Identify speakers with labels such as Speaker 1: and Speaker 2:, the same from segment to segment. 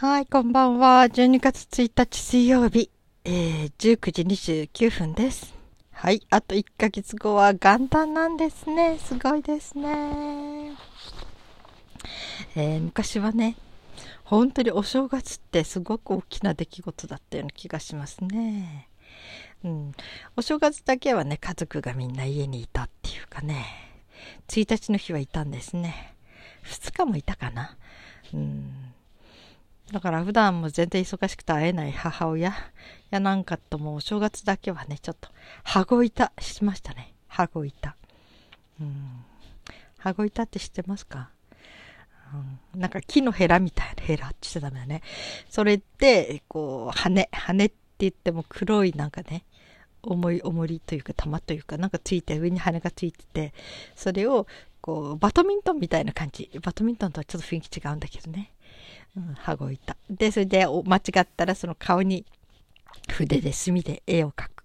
Speaker 1: はい、こんばんは。12月1日水曜日、えー、19時29分です。はい、あと1ヶ月後は元旦なんですね。すごいですね。えー、昔はね、本当にお正月ってすごく大きな出来事だったような気がしますね。うん、お正月だけはね、家族がみんな家にいたっていうかね、1日の日はいたんですね。2日もいたかな。うんだから普段も全然忙しくて会えない母親やなんかともお正月だけはね、ちょっと、羽子板しましたね。羽子板。うん。羽子板って知ってますか、うん、なんか木のヘラみたいなヘラって言っちゃダメだね。それで、こう、羽、羽って言っても黒いなんかね、重い重りというか玉というかなんかついて上に羽がついててそれをこうバドミントンみたいな感じバドミントンとはちょっと雰囲気違うんだけどね羽子板。で、それで間違ったらその顔に筆で墨で絵を描く。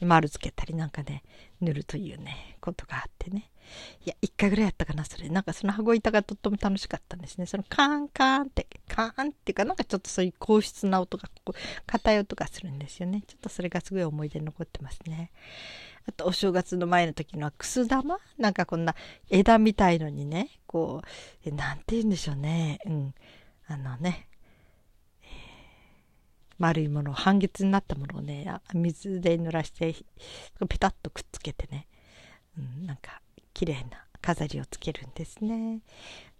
Speaker 1: 丸つけたりなんかね、塗るというね、ことがあってね。いや、一回ぐらいやったかな、それ。なんかその羽子板がとっても楽しかったんですね。そのカーンカーンって、カーンっていうか、なんかちょっとそういう硬質な音が、こう、硬い音がするんですよね。ちょっとそれがすごい思い出に残ってますね。あと、お正月の前の時のは、くす玉？なんかこんな枝みたいのにね、こう、え、なんて言うんでしょうね。うん。あのね、丸いもの半月になったものをね水で濡らしてペタッとくっつけてね、うん、なんか綺麗な飾りをつけるんですね。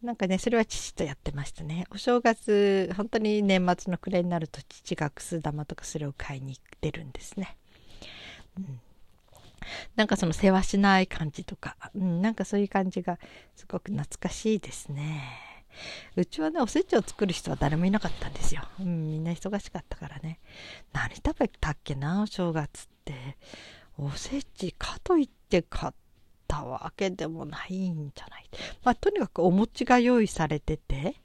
Speaker 1: なんかねそれは父とやってましたね。お正月本当に年末の暮れになると父がくす玉とかそれを買いに出るんですね、うん、なんかその世話しない感じとか、うん、なんかそういう感じがすごく懐かしいですね。うちはね、おせちを作る人は誰もいなかったんですよ。うん、みんな忙しかったからね。何食べたっけな、お正月って。おせちかといって買ったわけでもないんじゃない。まあ、とにかくお餅が用意されてて、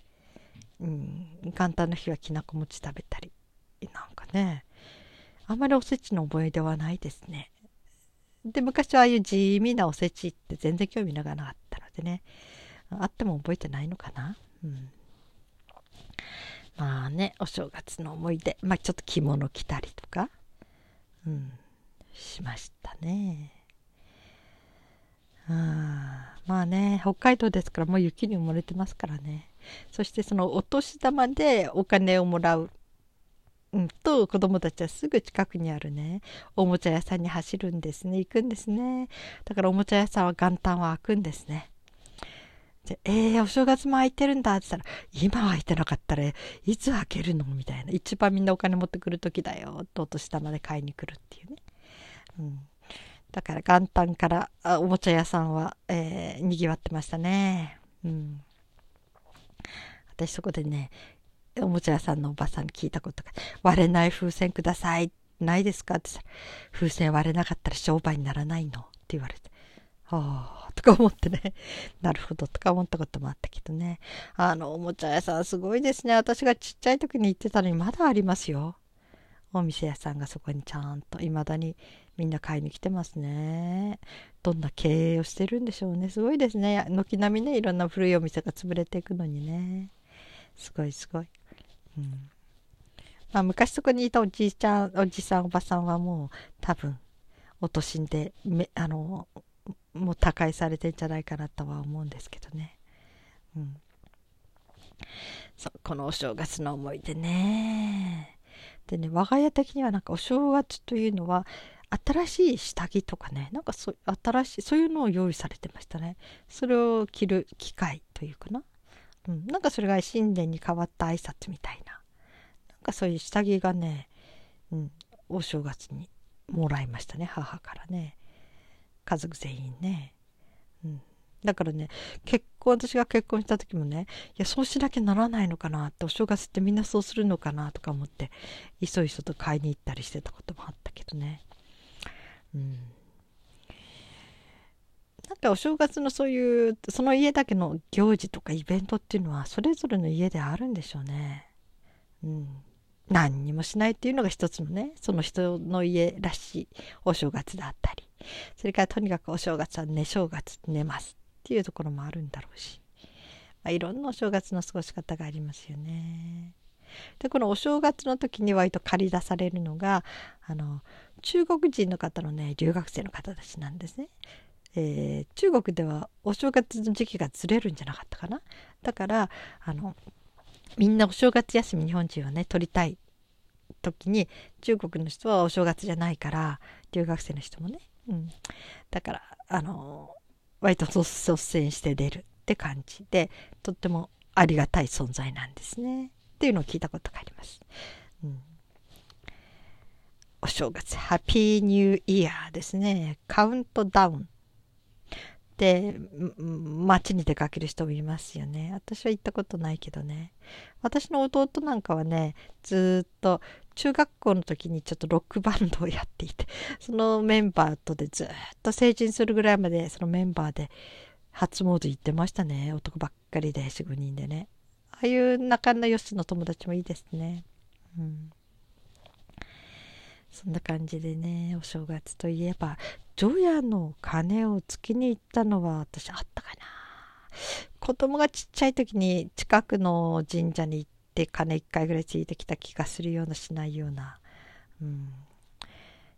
Speaker 1: うん、元旦の日はきなこ餅食べたり。なんかね、あんまりおせちの思い出はないですね。で、昔はああいう地味なおせちって全然興味なかったのでね。あっても覚えてないのかな？うん。まあね、お正月の思い出。まあちょっと着物着たりとか、うん、しましたね。あまあね、北海道ですからもう雪に埋もれてますからね。そしてそのお年玉でお金をもらう。うん、と子供たちはすぐ近くにあるねおもちゃ屋さんに走るんですね行くんですねだからおもちゃ屋さんは元旦は開くんですねで、えー、お正月も空いてるんだって言ったら、今は空いてなかったらいつ開けるの？みたいな。一番みんなお金持ってくる時だよ。とお年玉で買いに来るっていうね。うん。だから元旦からあおもちゃ屋さんは、えー、賑わってましたね。うん。私そこでね、おもちゃ屋さんのおばさんに聞いたことが、割れない風船ください。ないですか？って言ったら、風船割れなかったら商売にならないの？って言われて。はあ、とか思ってね。なるほど、とか思ったこともあったけどね。あの、おもちゃ屋さんすごいですね。私がちっちゃい時に行ってたのにまだありますよ。お店屋さんがそこにちゃんと未だにみんな買いに来てますね。どんな経営をしてるんでしょうね。すごいですね。軒並みね、いろんな古いお店が潰れていくのにね。すごいすごい。うん。まあ昔そこにいたおじいちゃん、おじさん、おばさんはもう多分、お年でめ、あの、もう他界されてんじゃないかなとは思うんですけどね。うん。そ、このお正月の思い出ね。でね、我が家的にはなんかお正月というのは、新しい下着とかね、なんかそう新しい、そういうのを用意されてましたね。それを着る機会というかな。うん、なんかそれが新年に変わった挨拶みたいな。なんかそういう下着がね、うん、お正月にもらいましたね、母からね。家族全員ね。うん。だからね、結婚、私が結婚した時もね、いや、そうしなきゃならないのかなって、お正月ってみんなそうするのかなとか思って、いそいそと買いに行ったりしてたこともあったけどね。うん。なんかお正月のそういう、その家だけの行事とかイベントっていうのは、それぞれの家であるんでしょうね。うん。何にもしないっていうのが一つのね、その人の家らしいお正月だったり。それからとにかくお正月は寝正月寝ますっていうところもあるんだろうし、まあ、いろんなお正月の過ごし方がありますよね。でこのお正月の時に割と借り出されるのがあの中国人の方のね留学生の方たちなんですね。えー、中国ではお正月の時期がずれるんじゃなかったかなだからあのみんなお正月休み日本人はね取りたい時に中国の人はお正月じゃないから留学生の人もね、うん、だからあの割と率先して出るって感じでとってもありがたい存在なんですね。っていうのを聞いたことがあります。うん。お正月、ハッピーニューイヤーですね。カウントダウン。で街に出かける人もいますよね。私は行ったことないけどね。私の弟なんかはね、ずっと中学校の時にちょっとロックバンドをやっていて、そのメンバーとでずっと成人するぐらいまでそのメンバーで初詣行ってましたね。男ばっかりで4、5人でね。ああいう仲の良しの友達もいいですね。うん。そんな感じでね、お正月といえば、除夜の鐘をつきに行ったのは私あったかな。子供がちっちゃい時に近くの神社に行って鐘1回ぐらいついてきた気がするようなしないような、うん、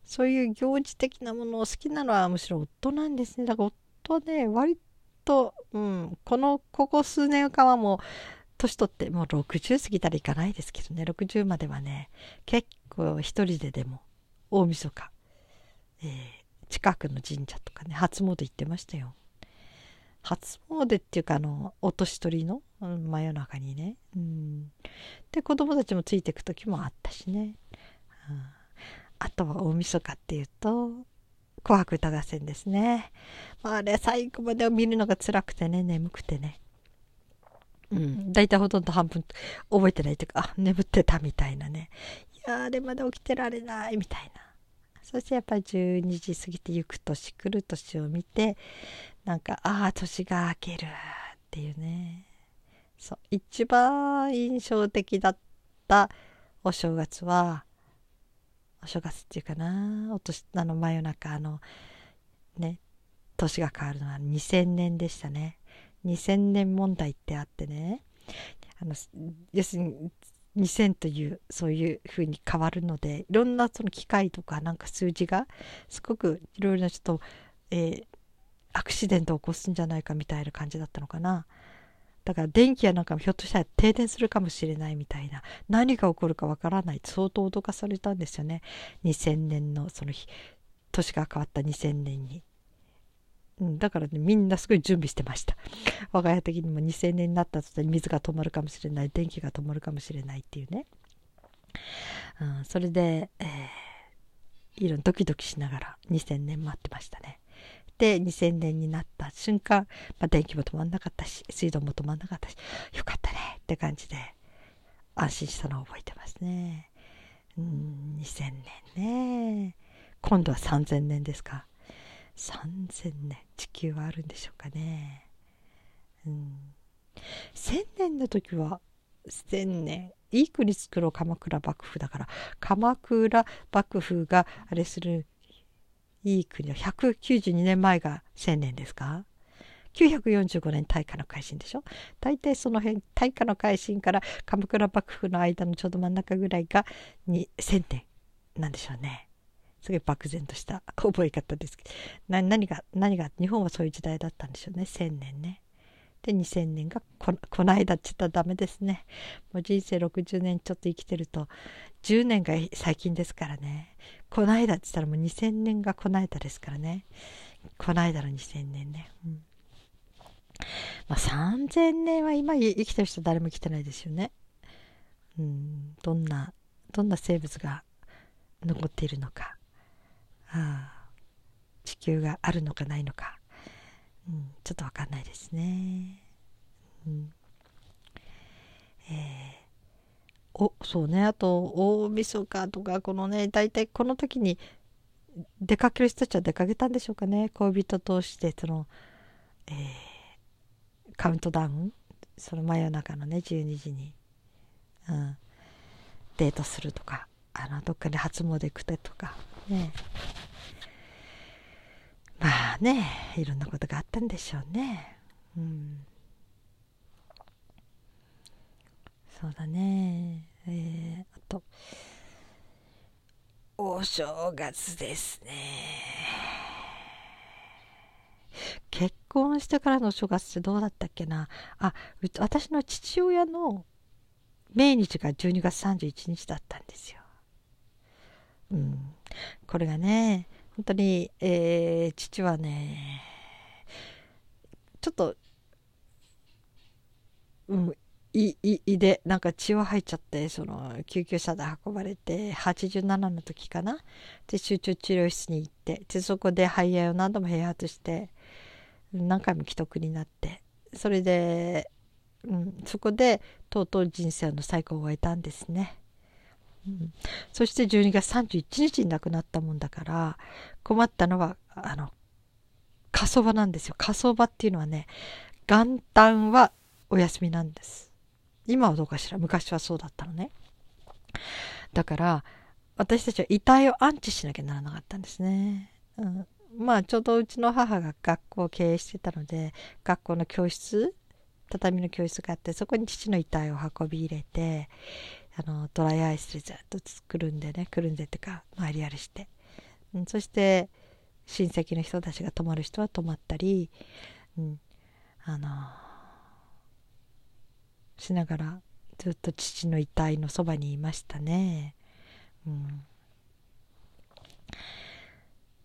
Speaker 1: そういう行事的なものを好きなのはむしろ夫なんですね。だから夫はね割と、うん、このここ数年間はもう年取ってもう60過ぎたらいかないですけどね。60まではね結構一人ででも大晦日、えー、近くの神社とかね初詣行ってましたよ。初詣っていうかあのお年取りの、真夜中にね、うん、で子供たちもついていく時もあったしね、うん、あとは大晦日っていうと紅白歌合戦ですね、まあ、あれ最後まで見るのが辛くてね眠くてね。うん、大体ほとんど半分覚えてないというか、あ、眠ってたみたいなね。いやあれまで起きてられないみたいな。そしてやっぱり12時過ぎて行く年来る年を見て、なんか、ああ、年が明けるっていうね。そう、一番印象的だったお正月は、お正月っていうかな、お年、あの真夜中、あの、ね、年が変わるのは2000年でしたね。2000年問題ってあってねあの要するに2000というそういうふうに変わるのでいろんなその機械とかなんか数字がすごくいろいろなちょっと、えー、アクシデントを起こすんじゃないかみたいな感じだったのかな。だから電気やなんかひょっとしたら停電するかもしれないみたいな何が起こるかわからない相当脅かされたんですよね2000年のその日年が変わった2000年にうん、だからね、みんなすごい準備してました。我が家的にも2000年になった途端に水が止まるかもしれない、電気が止まるかもしれないっていうね。うん、それで、えー、いろんドキドキしながら2000年待ってましたね。で、2000年になった瞬間、まあ、電気も止まんなかったし、水道も止まんなかったし、よかったねって感じで安心したのを覚えてますね。うん、2000年ね。今度は3000年ですか。3000年。地球はあるんでしょうかね。うん、1000年の時は1000年。いい国作ろう。鎌倉幕府だから。鎌倉幕府があれするいい国は192年前が1000年ですか。945年大化の改新でしょ。大体その辺大化の改新から鎌倉幕府の間のちょうど真ん中ぐらいがに1000年なんでしょうね。すごい漠然とした覚え方ですけど何が何が日本はそういう時代だったんでしょうね。1000年ね。で2000年がここの間って言ったらダメですね。もう人生60年ちょっと生きてると10年が最近ですからね。この間って言ったらもう2000年がこの間ですからね。この間の2000年ね、うん、まあ3000年は今生きてる人誰も生きてないですよね。うん。どんなどんな生物が残っているのか。あ地球があるのかないのか、うん、ちょっと分かんないですね。うん。えー、おそうね。あと大晦日とかこのね大体この時に出かける人たちは出かけたんでしょうかね。恋人同士でその、えー、カウントダウン。その真夜中のね12時に、うん、デートするとか。あのどっかに初詣行くとか。ねまあねいろんなことがあったんでしょうね。うん。そうだね。えー、あとお正月ですね。結婚してからのお正月ってどうだったっけな。あ私の父親の命日が12月31日だったんですよ。うん、これがね本当に、えー、父はねちょっと、うん、いい胃でなんか血を吐いちゃってその救急車で運ばれて87の時かなで集中治療室に行ってでそこで肺炎を何度も併発して何回も既得になってそれで、うん、そこでとうとう人生の最高を終えたんですね。そして12月31日に亡くなったもんだから困ったのはあの火葬場なんですよ。火葬場っていうのはね元旦はお休みなんです。今はどうかしら？昔はそうだったのね。だから私たちは遺体を安置しなきゃならなかったんですね、うん、まあちょうどうちの母が学校を経営してたので学校の教室畳の教室があってそこに父の遺体を運び入れてあのドライアイスでずっとくるんでねくるんでってか回りやりして、うん、そして親戚の人たちが泊まる人は泊まったり、うん、あのしながらずっと父の遺体のそばにいましたね。うん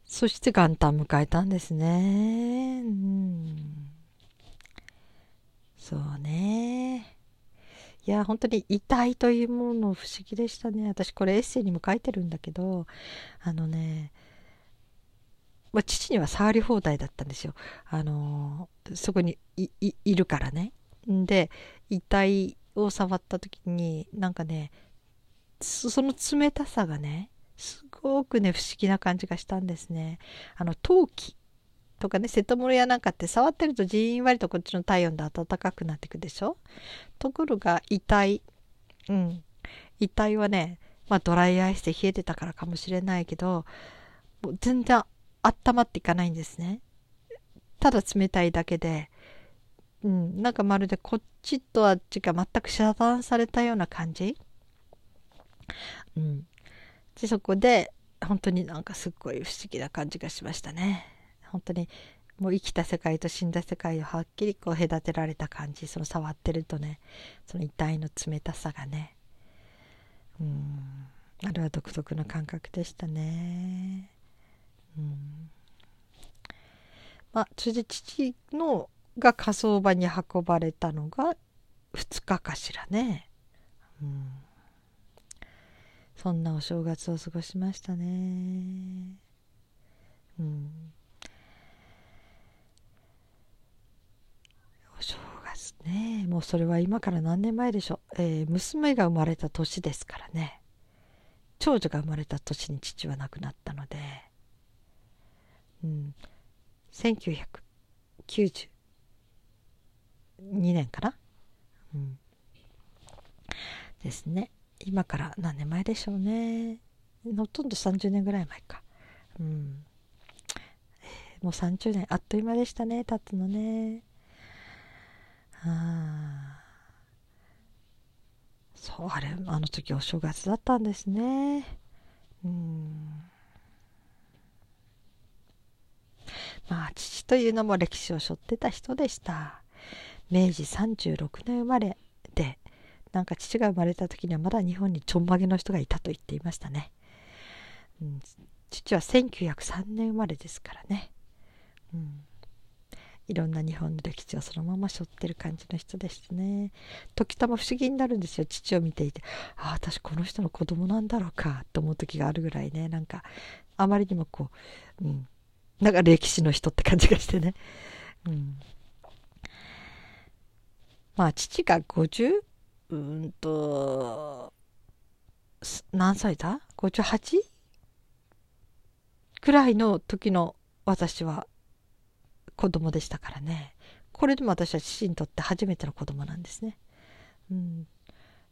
Speaker 1: そして元旦迎えたんですね。うん、そうね。いや、本当に遺体というもの不思議でしたね。私これエッセイにも書いてるんだけど、あのね、まあ、父には触り放題だったんですよ。あのそこにいるからね。で、遺体を触った時に、なんかね、その冷たさがね、すごくね、不思議な感じがしたんですね。あの、陶器とかね、瀬戸物屋なんかって触ってるとじんわりとこっちの体温で暖かくなっていくでしょ？ところが遺体、うん、遺体はね、まあドライアイスで冷えてたからかもしれないけど、もう全然温まっていかないんですね。ただ冷たいだけで、うん、なんかまるでこっちとあっちが全く遮断されたような感じ。うん。で、そこで、本当になんかすっごい不思議な感じがしましたね。本当にもう生きた世界と死んだ世界をはっきりこう隔てられた感じその触ってるとねその遺体の冷たさがね。うん。あれは独特の感覚でしたね。うん。まあそれで父のが火葬場に運ばれたのが2日かしらね。うん。そんなお正月を過ごしましたね。うん。お正月ね。もうそれは今から何年前でしょう。えー、娘が生まれた年ですからね。長女が生まれた年に父は亡くなったので、うん、1992年かな。うん。ですね。今から何年前でしょうねほとんど30年ぐらい前かうん、もう30年あっという間でしたね経つのねあそうあれあの時お正月だったんですね。うん。まあ父というのも歴史を背負ってた人でした。明治36年生まれでなんか父が生まれた時にはまだ日本にちょんまげの人がいたと言っていましたね。うん、父は1903年生まれですからね。うん、いろんな日本の歴史をそのまま背負ってる感じの人でしたね。時たま不思議になるんですよ、父を見ていて。ああ、私この人の子供なんだろうかと思う時があるぐらいね、なんか、あまりにもこう、うん、なんか歴史の人って感じがしてね。うん。まあ、父が 50? うんと、何歳だ ?58? くらいの時の私は子供でしたからね。これでも私は父にとって初めての子供なんですね。うん。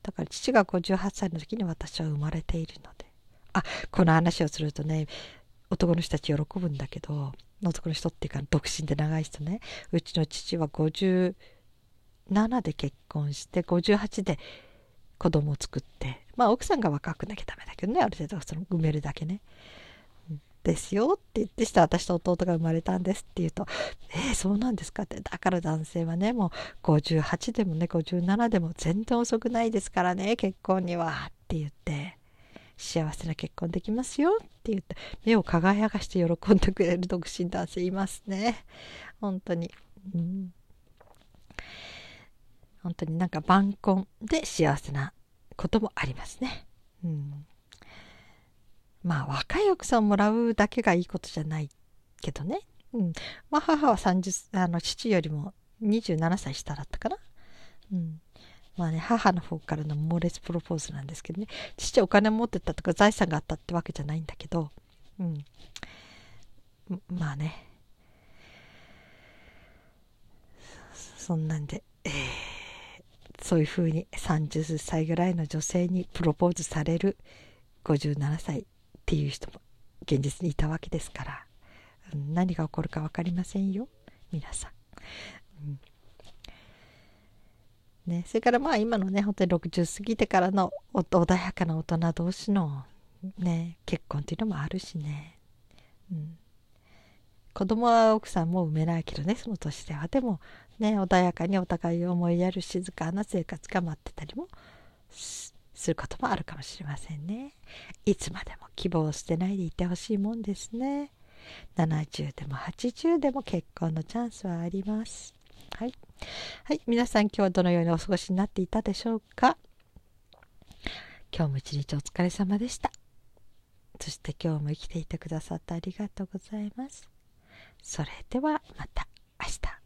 Speaker 1: だから父が58歳の時に私は生まれているので。あ、この話をするとね、男の人たち喜ぶんだけど、男の人っていうか独身で長い人ね。うちの父は57で結婚して58で子供を作ってまあ奥さんが若くなきゃダメだけどねある程度その埋めるだけねですよって言ってした私と弟が生まれたんですって言うと「えー、そうなんですか?」って。だから男性はねもう58でもね57でも全然遅くないですからね結婚にはって言って。幸せな結婚できますよって言って。目を輝かして喜んでくれる独身男性いますね。本当に、うん、本当になんか晩婚で幸せなこともありますね、うん。まあ若い奥さんをもらうだけがいいことじゃないけどね。うん。まあ母は30、あの父よりも27歳下だったかな。うん。まあね、母の方からの猛烈プロポーズなんですけどね。父お金持ってたとか財産があったってわけじゃないんだけど、うん。まあね。そんなんで、えー、そういうふうに30歳ぐらいの女性にプロポーズされる57歳っていう人も現実にいたわけですから、何が起こるか分かりませんよ。皆さん。うん。ね、それからまあ今のね本当に60過ぎてからの穏やかな大人同士の、ね、結婚っていうのもあるしね、うん、子供は奥さんも産めないけどねその年では。でもね穏やかにお互いを思いやる静かな生活が待ってたりもすることもあるかもしれませんね。いつまでも希望を捨てないでいてほしいもんですね。70でも80でも結婚のチャンスはあります。はい。はい。皆さん今日はどのようにお過ごしになっていたでしょうか？今日も一日お疲れ様でした。そして今日も生きていてくださってありがとうございます。それではまた明日。